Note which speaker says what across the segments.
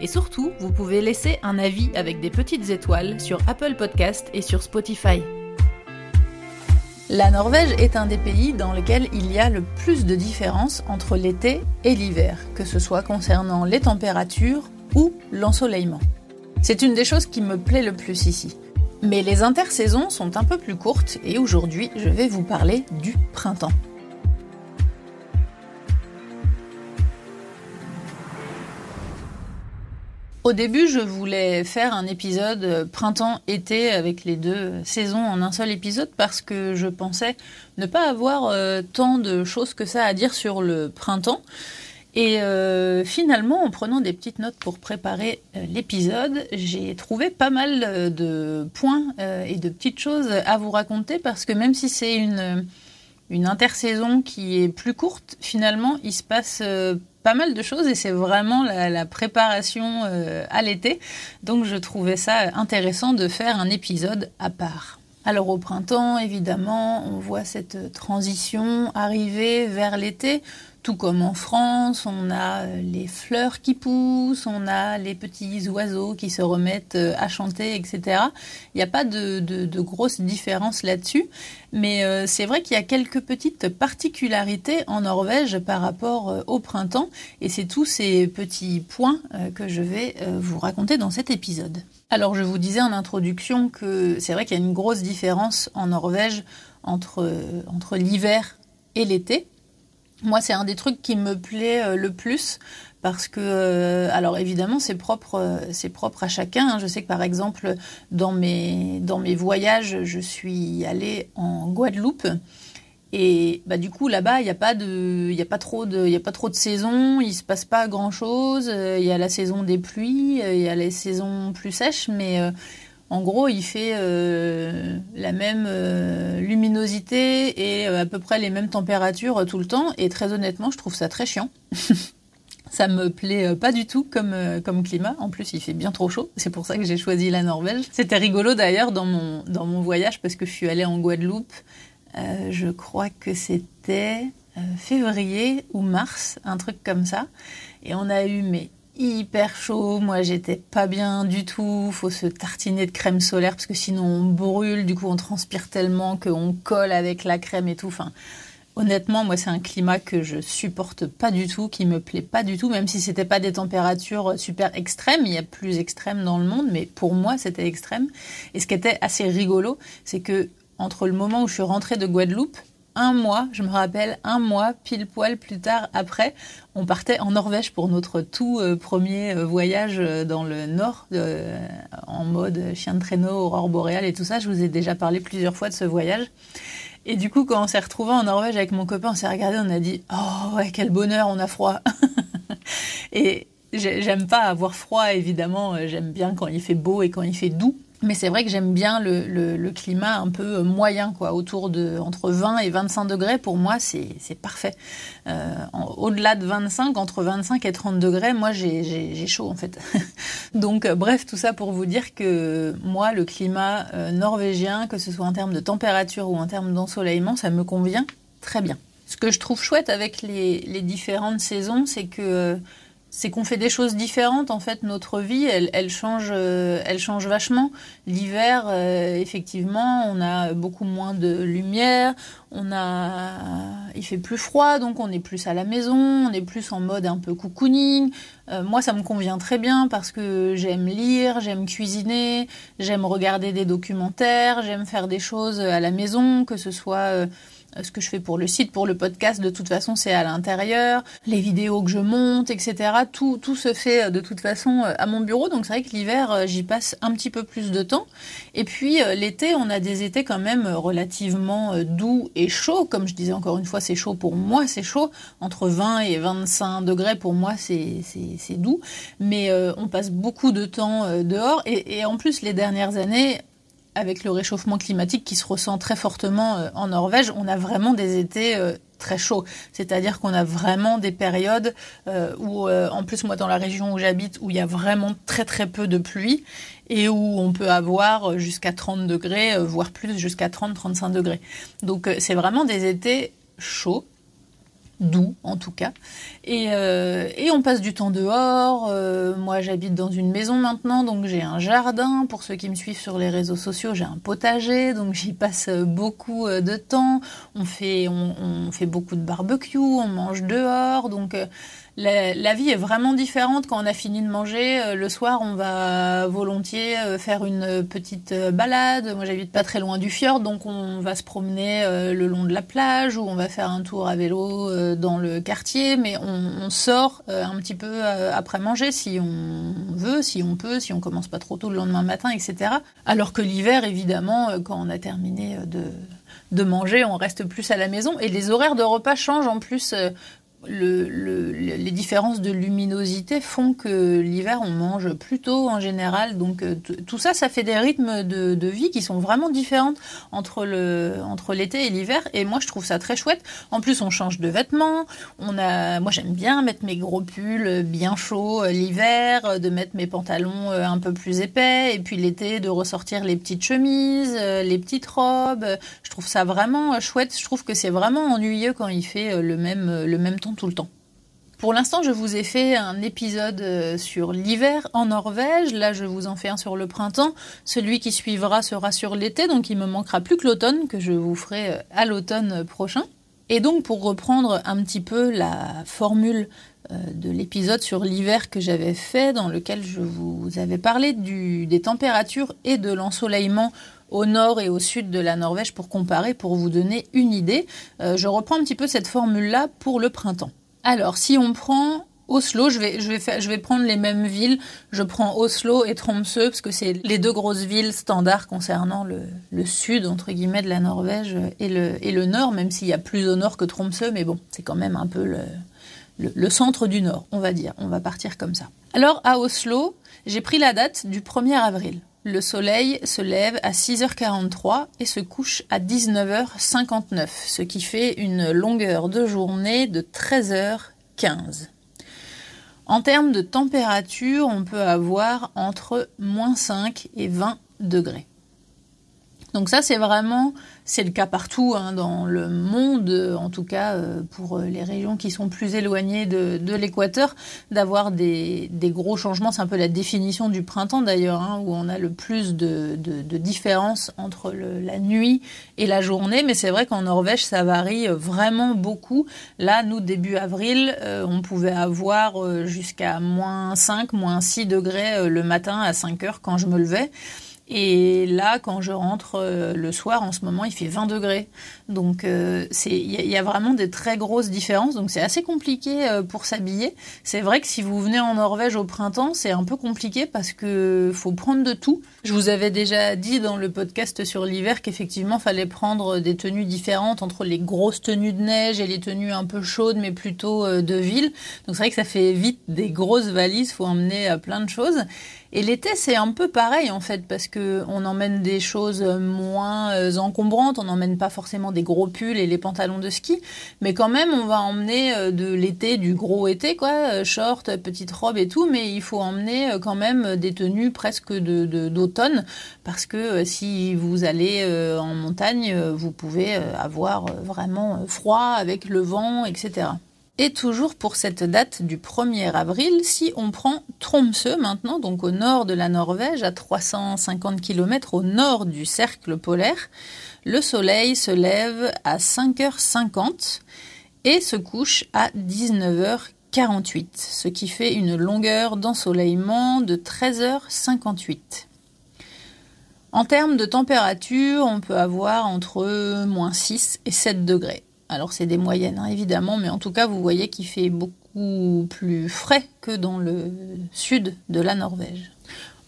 Speaker 1: Et surtout, vous pouvez laisser un avis avec des petites étoiles sur Apple Podcast et sur Spotify. La Norvège est un des pays dans lesquels il y a le plus de différences entre l'été et l'hiver, que ce soit concernant les températures ou l'ensoleillement. C'est une des choses qui me plaît le plus ici. Mais les intersaisons sont un peu plus courtes et aujourd'hui je vais vous parler du printemps. Au début, je voulais faire un épisode printemps-été avec les deux saisons en un seul épisode parce que je pensais ne pas avoir euh, tant de choses que ça à dire sur le printemps. Et euh, finalement, en prenant des petites notes pour préparer euh, l'épisode, j'ai trouvé pas mal de points et de petites choses à vous raconter parce que même si c'est une, une intersaison qui est plus courte, finalement, il se passe pas mal de choses et c'est vraiment la, préparation euh, à l'été. Donc je trouvais ça intéressant de faire un épisode à part. Alors au printemps, évidemment, on voit cette transition arriver vers l'été. Tout comme en France, on a euh, les fleurs qui poussent, on a les petits oiseaux qui se remettent euh, à chanter, etc. Il n'y a pas de, de, grosses différences là-dessus, mais euh, c'est vrai qu'il y a quelques petites particularités en Norvège par rapport au printemps, et c'est tous ces petits points que je vais vous raconter dans cet épisode. Alors je vous disais en introduction que c'est vrai qu'il y a une grosse différence en Norvège entre l'hiver et l'été. Moi, c'est un des trucs qui me plaît euh, le plus parce que, euh, alors évidemment, c'est propre, euh, à chacun. Hein. Je sais que par exemple, dans mes, dans mes voyages, je suis allée en Guadeloupe. Et bah, du coup, là-bas, il n'y a, pas de, y a, pas trop de, y a pas trop de saisons, il ne se passe pas grand-chose. Il y a la saison des pluies, il y a les saisons plus sèches, mais en gros, il fait euh, la même euh, luminosité et euh, à peu près les mêmes températures tout le temps. Et très honnêtement, je trouve ça très chiant. ça me plaît pas du tout comme, climat. En plus, il fait bien trop chaud. C'est pour ça que j'ai choisi la Norvège. C'était rigolo d'ailleurs dans mon, dans voyage parce que je suis allée en Guadeloupe. je crois que c'était février ou mars, un truc comme ça. Et on a eu mais hyper chaud. Moi, j'étais pas bien du tout. Faut se tartiner de crème solaire parce que sinon on brûle. Du coup, on transpire tellement qu'on colle avec la crème et tout. Honnêtement, moi, c'est un climat que je supporte pas du tout, qui me plaît pas du tout. Même si c'était pas des températures super extrêmes, il y a plus extrêmes dans le monde, mais pour moi, c'était extrême. Et ce qui était assez rigolo, c'est que entre le moment où je suis rentrée de Guadeloupe un mois, je me rappelle, un mois pile poil plus tard après, on partait en Norvège pour notre tout euh, premier euh, voyage euh, dans le nord, en mode chien de traîneau, aurore boréale et tout ça. Je vous ai déjà parlé plusieurs fois de ce voyage. Et du coup, quand on s'est retrouvés en Norvège avec mon copain, on s'est regardé, on a dit Oh ouais, quel bonheur, on a froid. et j'aime pas avoir froid, évidemment. J'aime bien quand il fait beau et quand il fait doux. Mais c'est vrai que j'aime bien le, climat un peu moyen, quoi, autour de entre 20 et 25 degrés. Pour moi, c'est parfait. Euh, au-delà de 25, entre 25 et 30 degrés, moi, j'ai chaud en fait. Donc, euh, bref, tout ça pour vous dire que moi, le climat euh, norvégien, que ce soit en termes de température ou en termes d'ensoleillement, ça me convient très bien. Ce que je trouve chouette avec les, les différentes saisons, c'est que c'est qu'on fait des choses différentes en fait notre vie elle, change euh, elle change vachement. L'hiver euh, effectivement on a beaucoup moins de lumière on a il fait plus froid donc on est plus à la maison on est plus en mode un peu cocooning. Euh, moi ça me convient très bien parce que j'aime lire j'aime cuisiner j'aime regarder des documentaires j'aime faire des choses à la maison que ce soit euh, ce que je fais pour le site, pour le podcast, de toute façon, c'est à l'intérieur. Les vidéos que je monte, etc. Tout, tout se fait euh, de toute façon euh, à mon bureau. Donc c'est vrai que l'hiver, j'y passe un petit peu plus de temps. Et puis l'été, on a des étés quand même relativement doux et chauds. Comme je disais encore une fois, c'est chaud pour moi, c'est chaud. Entre 20 et 25 degrés pour moi, c'est doux. Mais on passe beaucoup de temps dehors. Et, et en plus, les dernières années, avec le réchauffement climatique qui se ressent très fortement euh, en Norvège, on a vraiment des étés euh, très chauds. C'est-à-dire qu'on a vraiment des périodes euh, où, en plus moi dans la région où j'habite, où il y a vraiment très très peu de pluie et où on peut avoir jusqu'à 30 degrés, voire plus jusqu'à 30-35 degrés. Donc c'est vraiment des étés chauds doux en tout cas. Et, euh, et, on passe du temps dehors. Euh, moi, j'habite dans une maison maintenant, donc j'ai un jardin. Pour ceux qui me suivent sur les réseaux sociaux, j'ai un potager, donc j'y passe beaucoup euh, de temps. On fait, on, on, fait beaucoup de barbecue, on mange dehors, donc la, vie est vraiment différente quand on a fini de manger. Euh, le soir, on va volontiers euh, faire une petite euh, balade. Moi, j'habite pas très loin du fjord, donc on va se promener le long de la plage ou on va faire un tour à vélo dans le quartier. Mais on, sort un petit peu après manger si on veut, si on peut, si on commence pas trop tôt le lendemain matin, etc. Alors que l'hiver, évidemment, quand on a terminé de manger, on reste plus à la maison et les horaires de repas changent en plus le, les différences de luminosité font que l'hiver on mange plus tôt en général. Donc euh, tout ça, ça fait des rythmes de, de, vie qui sont vraiment différents entre le entre l'été et l'hiver. Et moi, je trouve ça très chouette. En plus, on change de vêtements. On a, moi, j'aime bien mettre mes gros pulls bien chauds euh, l'hiver, de mettre mes pantalons euh, un peu plus épais, et puis l'été de ressortir les petites chemises, les petites robes. Je trouve ça vraiment chouette. Je trouve que c'est vraiment ennuyeux quand il fait le même le même temps tout le temps. Pour l'instant, je vous ai fait un épisode euh, sur l'hiver en Norvège. Là, je vous en fais un sur le printemps. Celui qui suivra sera sur l'été, donc il me manquera plus que l'automne, que je vous ferai euh, à l'automne prochain. Et donc, pour reprendre un petit peu la formule euh, de l'épisode sur l'hiver que j'avais fait, dans lequel je vous avais parlé des températures et de l'ensoleillement au nord et au sud de la Norvège pour comparer, pour vous donner une idée. Euh, je reprends un petit peu cette formule-là pour le printemps. Alors, si on prend Oslo, je vais, je vais, je vais prendre les mêmes villes. Je prends Oslo et Tromsø parce que c'est les deux grosses villes standards concernant le, le, sud, entre guillemets, de la Norvège et le, et le nord, même s'il y a plus au nord que Tromsø, mais bon, c'est quand même un peu le, le, le, centre du nord, on va dire. On va partir comme ça. Alors, à Oslo, j'ai pris la date du 1er avril le soleil se lève à 6h43 et se couche à 19h59, ce qui fait une longueur de journée de 13h15. En termes de température, on peut avoir entre moins 5 et 20 degrés. Donc ça, c'est vraiment c'est le cas partout hein, dans le monde, en tout cas euh, pour les régions qui sont plus éloignées de, l'équateur, d'avoir des, gros changements. C'est un peu la définition du printemps d'ailleurs, hein, où on a le plus de, de, différence entre la nuit et la journée. Mais c'est vrai qu'en Norvège, ça varie vraiment beaucoup. Là, nous, début avril, euh, on pouvait avoir euh, jusqu'à moins 5, moins 6 degrés le matin à 5 heures quand je me levais. Et là, quand je rentre euh, le soir, en ce moment, il fait 20 degrés. Donc, euh, il y, a vraiment des très grosses différences. Donc, c'est assez compliqué euh, pour s'habiller. C'est vrai que si vous venez en Norvège au printemps, c'est un peu compliqué parce que faut prendre de tout. Je vous avais déjà dit dans le podcast sur l'hiver qu'effectivement, fallait prendre des tenues différentes entre les grosses tenues de neige et les tenues un peu chaudes, mais plutôt de ville. Donc, c'est vrai que ça fait vite des grosses valises. Faut emmener plein de choses. Et l'été, c'est un peu pareil en fait, parce que on emmène des choses moins euh, encombrantes, on n'emmène pas forcément des gros pulls et les pantalons de ski, mais quand même, on va emmener euh, de l'été, du gros été, quoi, euh, short, petite robe et tout, mais il faut emmener quand même des tenues presque de d'automne, parce que si vous allez en montagne, vous pouvez avoir vraiment froid avec le vent, etc. Et toujours pour cette date du 1er avril, si on prend Tromsø maintenant, donc au nord de la Norvège, à 350 km au nord du cercle polaire, le soleil se lève à 5h50 et se couche à 19h48, ce qui fait une longueur d'ensoleillement de 13h58. En termes de température, on peut avoir entre moins 6 et 7 degrés. Alors c'est des moyennes hein, évidemment, mais en tout cas vous voyez qu'il fait beaucoup plus frais que dans le sud de la Norvège.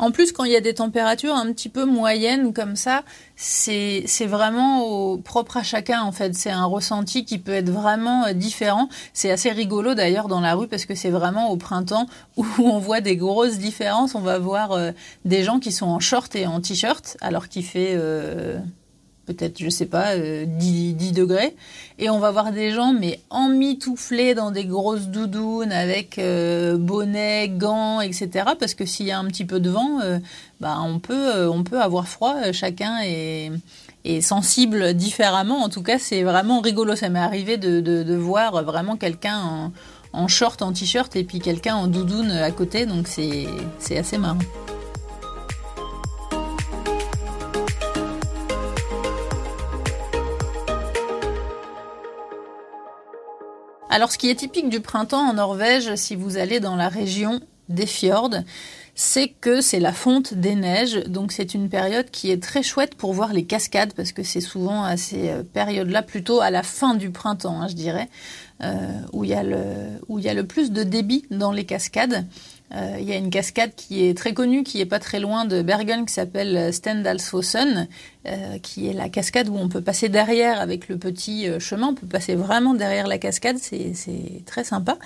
Speaker 1: En plus, quand il y a des températures un petit peu moyennes comme ça, c'est vraiment au, propre à chacun en fait. C'est un ressenti qui peut être vraiment euh, différent. C'est assez rigolo d'ailleurs dans la rue parce que c'est vraiment au printemps où on voit des grosses différences. On va voir euh, des gens qui sont en short et en t-shirt alors qu'il fait euh, peut-être, je sais pas, 10, 10, degrés. Et on va voir des gens, mais emmitouflés dans des grosses doudounes avec bonnet, gants, etc. Parce que s'il y a un petit peu de vent, bah, on, peut, on peut avoir froid. Chacun est, sensible différemment. En tout cas, c'est vraiment rigolo. Ça m'est arrivé de, de, voir vraiment quelqu'un en, en, short, en t-shirt et puis quelqu'un en doudoune à côté. Donc c'est assez marrant. Alors, ce qui est typique du printemps en Norvège, si vous allez dans la région des fjords, c'est que c'est la fonte des neiges, donc c'est une période qui est très chouette pour voir les cascades, parce que c'est souvent à ces euh, périodes-là, plutôt à la fin du printemps, hein, je dirais, euh, où il y a le plus de débit dans les cascades. Euh, il y a une cascade qui est très connue, qui est pas très loin de Bergen, qui s'appelle Stendalsfossen, euh, qui est la cascade où on peut passer derrière avec le petit euh, chemin. On peut passer vraiment derrière la cascade, c'est très sympa.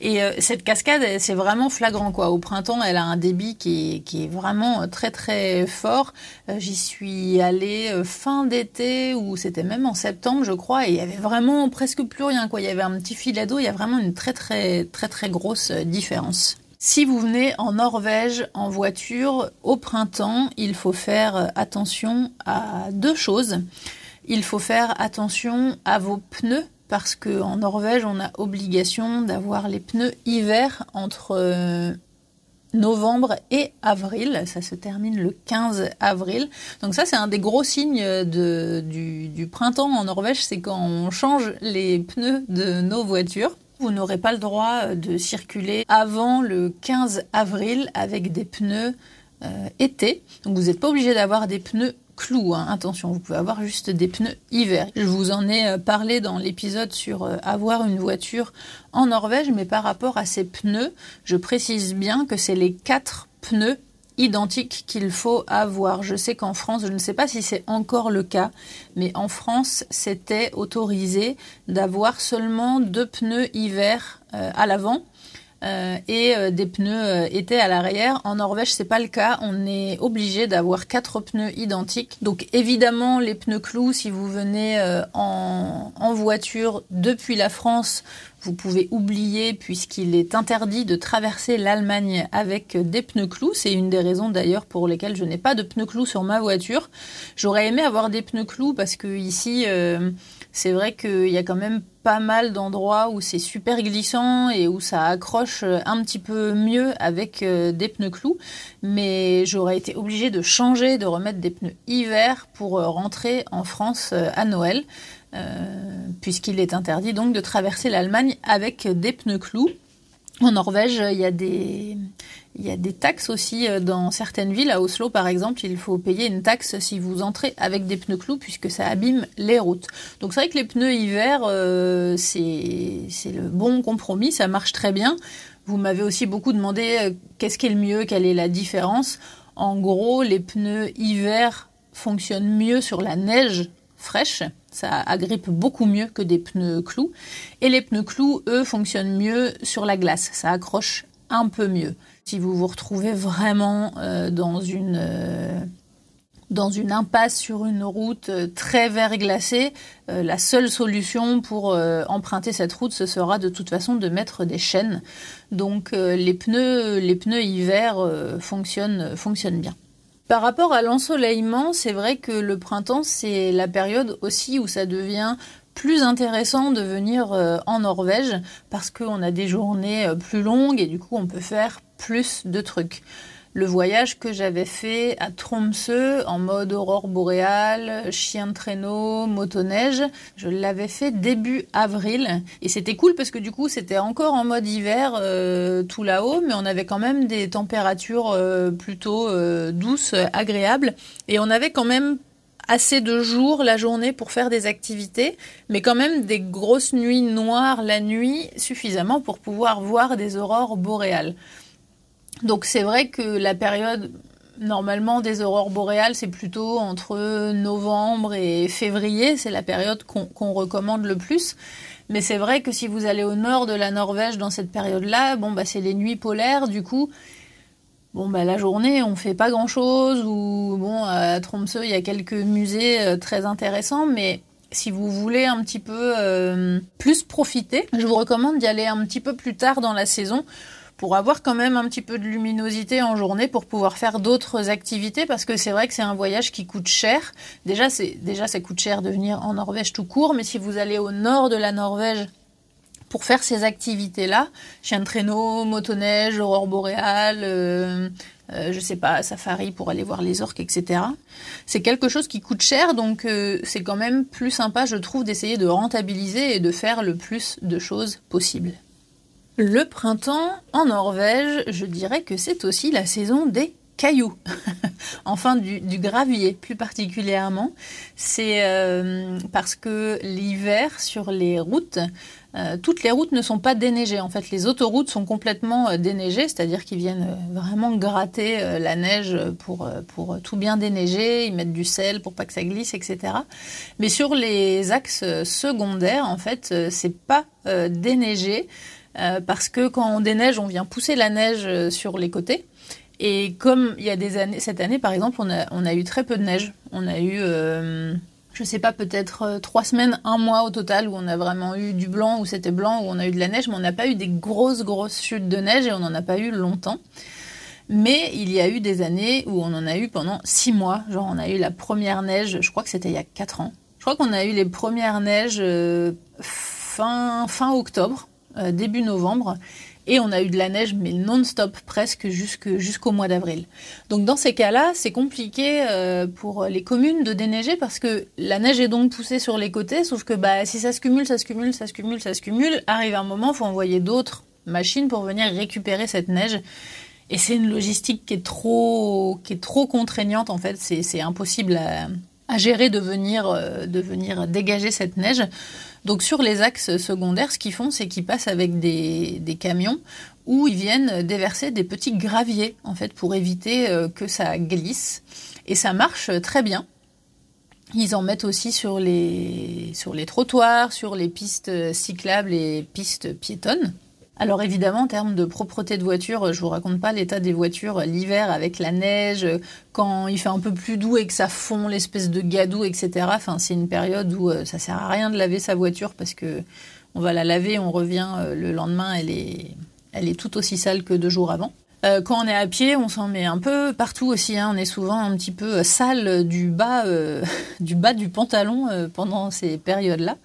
Speaker 1: Et cette cascade, c'est vraiment flagrant quoi. Au printemps, elle a un débit qui est, qui est vraiment très très fort. J'y suis allée fin d'été ou c'était même en septembre, je crois, et il y avait vraiment presque plus rien quoi. Il y avait un petit filet d'eau. Il y a vraiment une très très très très grosse différence. Si vous venez en Norvège en voiture au printemps, il faut faire attention à deux choses. Il faut faire attention à vos pneus parce qu'en Norvège, on a obligation d'avoir les pneus hiver entre euh, novembre et avril. Ça se termine le 15 avril. Donc ça, c'est un des gros signes du printemps en Norvège, c'est quand on change les pneus de nos voitures. Vous n'aurez pas le droit euh, de circuler avant le 15 avril avec des pneus euh, été. Donc vous n'êtes pas obligé d'avoir des pneus clous. Hein. Attention, vous pouvez avoir juste des pneus hiver. Je vous en ai euh, parlé dans l'épisode sur avoir une voiture en Norvège, mais par rapport à ces pneus, je précise bien que c'est les quatre pneus identique qu'il faut avoir. Je sais qu'en France, je ne sais pas si c'est encore le cas, mais en France, c'était autorisé d'avoir seulement deux pneus hiver euh, à l'avant. Euh, et euh, des pneus été à l'arrière. En Norvège, c'est pas le cas. On est obligé d'avoir quatre pneus identiques. Donc évidemment, les pneus clous, si vous venez en, en, voiture depuis la France, vous pouvez oublier puisqu'il est interdit de traverser l'Allemagne avec des pneus clous. C'est une des raisons d'ailleurs pour lesquelles je n'ai pas de pneus clous sur ma voiture. J'aurais aimé avoir des pneus clous parce que ici, euh, c'est vrai qu'il y a quand même pas mal d'endroits où c'est super glissant et où ça accroche un petit peu mieux avec euh, des pneus clous. Mais j'aurais été obligée de changer, de remettre des pneus hiver pour euh, rentrer en France à Noël. Euh, puisqu'il est interdit donc de traverser l'Allemagne avec des pneus clous. En Norvège, il y a des, il y a des taxes aussi euh, dans certaines villes. À Oslo, par exemple, il faut payer une taxe si vous entrez avec des pneus clous puisque ça abîme les routes. Donc c'est vrai que les pneus hiver, euh, c'est le bon compromis, ça marche très bien. Vous m'avez aussi beaucoup demandé qu'est-ce qui est le mieux, quelle est la différence. En gros, les pneus hiver fonctionnent mieux sur la neige fraîche. Ça agrippe beaucoup mieux que des pneus clous. Et les pneus clous, eux, fonctionnent mieux sur la glace. Ça accroche un peu mieux. Si vous vous retrouvez vraiment euh, dans une... Euh, dans une impasse sur une route euh, très verglacée, la seule solution pour emprunter cette route, ce sera de toute façon de mettre des chaînes. Donc les pneus, les pneus hiver fonctionnent, fonctionnent bien. Par rapport à l'ensoleillement, c'est vrai que le printemps, c'est la période aussi où ça devient plus intéressant de venir euh, en Norvège parce qu'on a des journées euh, plus longues et du coup on peut faire plus de trucs le voyage que j'avais fait à Tromsø en mode aurore boréale, chien de traîneau, motoneige. Je l'avais fait début avril et c'était cool parce que du coup c'était encore en mode hiver euh, tout là-haut, mais on avait quand même des températures plutôt douces, agréables et on avait quand même assez de jours la journée pour faire des activités, mais quand même des grosses nuits noires la nuit suffisamment pour pouvoir voir des aurores boréales. Donc c'est vrai que la période Normalement, des aurores boréales, c'est plutôt entre novembre et février. C'est la période qu'on recommande le plus. Mais c'est vrai que si vous allez au nord de la Norvège dans cette période-là, bon, bah, c'est les nuits polaires. Du coup, bon, bah, la journée, on fait pas grand-chose. Ou bon, à Tromsø, il y a quelques musées euh, très intéressants. Mais si vous voulez un petit peu euh, plus profiter, je vous recommande d'y aller un petit peu plus tard dans la saison pour avoir quand même un petit peu de luminosité en journée pour pouvoir faire d'autres activités parce que c'est vrai que c'est un voyage qui coûte cher. Déjà, c'est déjà ça coûte cher de venir en Norvège tout court, mais si vous allez au nord de la Norvège pour faire ces activités-là, chien de traîneau, motoneige, aurore boréale, euh, euh, je sais pas, safari pour aller voir les orques, etc. C'est quelque chose qui coûte cher, donc euh, c'est quand même plus sympa, je trouve, d'essayer de rentabiliser et de faire le plus de choses possibles. Le printemps en Norvège, je dirais que c'est aussi la saison des cailloux, enfin du, gravier plus particulièrement. C'est euh, parce que l'hiver sur les routes, euh, toutes les routes ne sont pas déneigées. En fait, les autoroutes sont complètement euh, déneigées, c'est-à-dire qu'ils viennent vraiment gratter la neige pour, pour tout bien déneiger, ils mettent du sel pour pas que ça glisse, etc. Mais sur les axes secondaires, en fait, c'est pas déneigé. Parce que quand on déneige, on vient pousser la neige sur les côtés. Et comme il y a des années, cette année par exemple, on a, eu très peu de neige. On a eu, euh, je sais pas, peut-être trois semaines, un mois au total où on a vraiment eu du blanc, où c'était blanc, où on a eu de la neige, mais on n'a pas eu des grosses, grosses chutes de neige et on n'en a pas eu longtemps. Mais il y a eu des années où on en a eu pendant six mois. Genre, on a eu la première neige, je crois que c'était il y a quatre ans. Je crois qu'on a eu les premières neiges fin, fin octobre. Euh, début novembre. Et on a eu de la neige, mais non-stop presque jusqu'au mois d'avril. Donc dans ces cas-là, c'est compliqué euh, pour les communes de déneiger parce que la neige est donc poussée sur les côtés, sauf que bah, si ça se cumule, ça se cumule, ça se cumule, ça se cumule, arrive un moment, il faut envoyer d'autres machines pour venir récupérer cette neige. Et c'est une logistique qui est trop, qui est trop contraignante en fait. C'est impossible à, gérer de venir, euh, de venir dégager cette neige. Donc sur les axes secondaires, ce qu'ils font, c'est qu'ils passent avec des, camions où ils viennent déverser des petits graviers, en fait, pour éviter euh, que ça glisse. Et ça marche très bien. Ils en mettent aussi sur les, sur les trottoirs, sur les pistes cyclables et pistes piétonnes. Alors évidemment, en termes de propreté de voiture, je vous raconte pas l'état des voitures l'hiver avec la neige, quand il fait un peu plus doux et que ça fond l'espèce de gadou, etc. Enfin, c'est une période où euh, ça sert à rien de laver sa voiture parce que on va la laver, on revient euh, le lendemain, elle est, elle est tout aussi sale que deux jours avant. Euh, quand on est à pied, on s'en met un peu partout aussi. Hein. On est souvent un petit peu sale du bas, du bas du pantalon pendant ces périodes-là.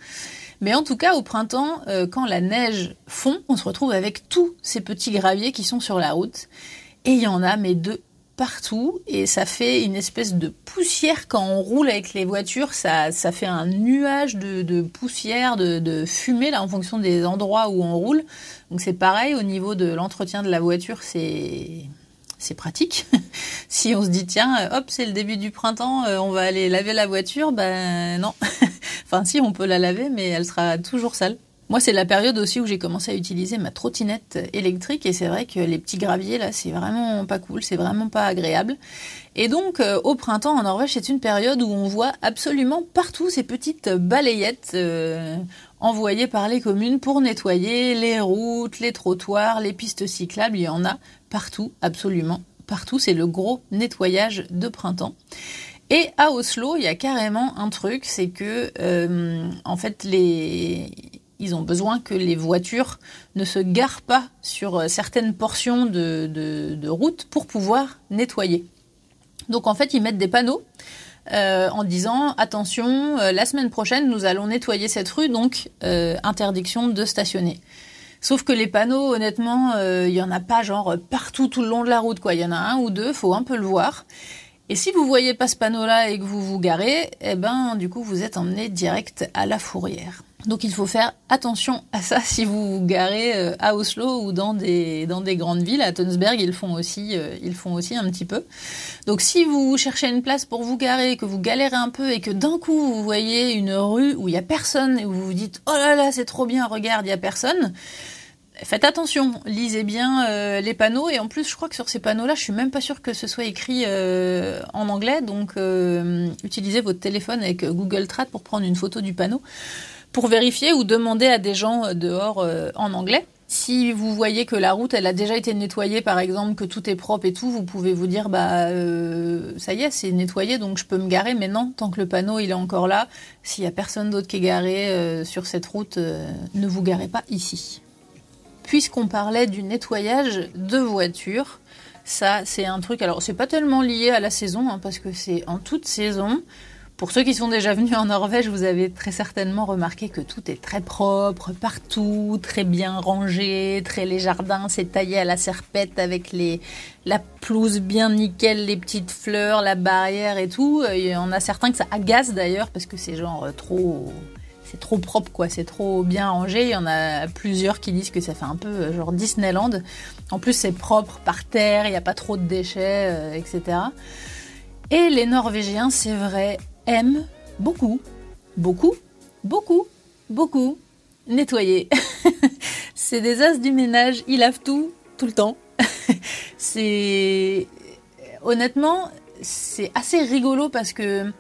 Speaker 1: Mais en tout cas, au printemps, euh, quand la neige fond, on se retrouve avec tous ces petits graviers qui sont sur la route. Et il y en a, mais de partout. Et ça fait une espèce de poussière quand on roule avec les voitures. Ça, ça fait un nuage de, poussière, de, fumée, là, en fonction des endroits où on roule. Donc c'est pareil, au niveau de l'entretien de la voiture, c'est c'est pratique. si on se dit tiens, hop, c'est le début du printemps, euh, on va aller laver la voiture, ben non. enfin si, on peut la laver, mais elle sera toujours sale. Moi, c'est la période aussi où j'ai commencé à utiliser ma trottinette électrique et c'est vrai que les petits graviers là, c'est vraiment pas cool, c'est vraiment pas agréable. Et donc, euh, au printemps en Norvège, c'est une période où on voit absolument partout ces petites balayettes euh, envoyées par les communes pour nettoyer les routes, les trottoirs, les pistes cyclables. Il y en a partout, absolument partout. C'est le gros nettoyage de printemps. Et à Oslo, il y a carrément un truc, c'est que euh, en fait ils ont besoin que les voitures ne se garent pas sur certaines portions de, route pour pouvoir nettoyer. Donc en fait, ils mettent des panneaux euh, en disant attention, euh, la semaine prochaine, nous allons nettoyer cette rue, donc interdiction de stationner. Sauf que les panneaux, honnêtement, il y en a pas genre partout tout le long de la route, quoi. Il y en a un ou deux, faut un peu le voir. Et si vous voyez pas ce panneau-là et que vous vous garez, eh ben, du coup, vous êtes emmené direct à la fourrière. Donc il faut faire attention à ça si vous vous garez euh, à Oslo ou dans des, dans des grandes villes. À Tønsberg, ils font aussi, euh, ils font aussi un petit peu. Donc si vous cherchez une place pour vous garer, que vous galérez un peu et que d'un coup vous voyez une rue où il y a personne et où vous vous dites oh là là c'est trop bien, regarde il y a personne, faites attention, lisez bien euh, les panneaux et en plus je crois que sur ces panneaux-là, je suis même pas sûre que ce soit écrit euh, en anglais, donc euh, utilisez votre téléphone avec Google Trad pour prendre une photo du panneau pour vérifier ou demander à des gens dehors en anglais. Si vous voyez que la route elle a déjà été nettoyée par exemple, que tout est propre et tout, vous pouvez vous dire bah ça y est c'est nettoyé donc je peux me garer. Mais non, tant que le panneau il est encore là, s'il y a personne d'autre qui est garé sur cette route, ne vous garez pas ici puisqu'on parlait du nettoyage de voitures, ça c'est un truc, alors c'est pas tellement lié à la saison, hein, parce que c'est en toute saison. Pour ceux qui sont déjà venus en Norvège, vous avez très certainement remarqué que tout est très propre partout, très bien rangé, très les jardins, c'est taillé à la serpette avec les, la pelouse bien nickel, les petites fleurs, la barrière et tout. Il y en a certains que ça agace d'ailleurs parce que c'est genre trop trop propre, quoi. C'est trop bien rangé. Il y en a plusieurs qui disent que ça fait un peu euh, genre Disneyland. En plus, c'est propre par terre, il n'y a pas trop de déchets, euh, etc. Et les Norvégiens, c'est vrai, aiment beaucoup, beaucoup, beaucoup, beaucoup nettoyer. c'est des as du ménage. Ils lavent tout, tout le temps. c'est honnêtement, c'est assez rigolo parce que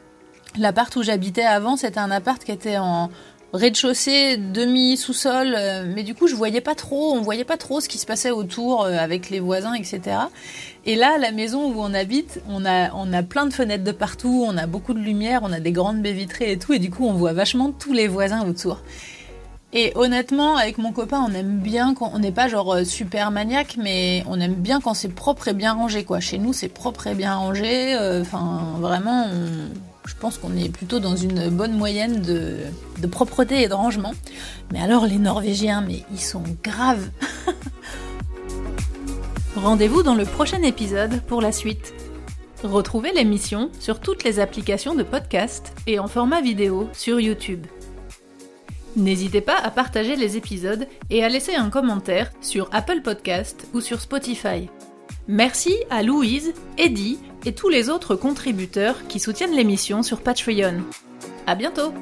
Speaker 1: L'appart où j'habitais avant, c'était un appart qui était en rez-de-chaussée, demi-sous-sol, euh, mais du coup, je voyais pas trop, on voyait pas trop ce qui se passait autour euh, avec les voisins, etc. Et là, la maison où on habite, on a, on a plein de fenêtres de partout, on a beaucoup de lumière, on a des grandes baies vitrées et tout, et du coup, on voit vachement tous les voisins autour. Et honnêtement, avec mon copain, on aime bien quand on n'est pas genre euh, super maniaque, mais on aime bien quand c'est propre et bien rangé, quoi. Chez nous, c'est propre et bien rangé. Enfin, vraiment, je pense qu'on est plutôt dans une bonne moyenne de, propreté et de rangement. Mais alors les Norvégiens, mais ils sont graves.
Speaker 2: Rendez-vous dans le prochain épisode pour la suite. Retrouvez l'émission sur toutes les applications de podcast et en format vidéo sur YouTube. N'hésitez pas à partager les épisodes et à laisser un commentaire sur Apple Podcast ou sur Spotify. Merci à Louise, Eddie et tous les autres contributeurs qui soutiennent l'émission sur Patreon. À bientôt!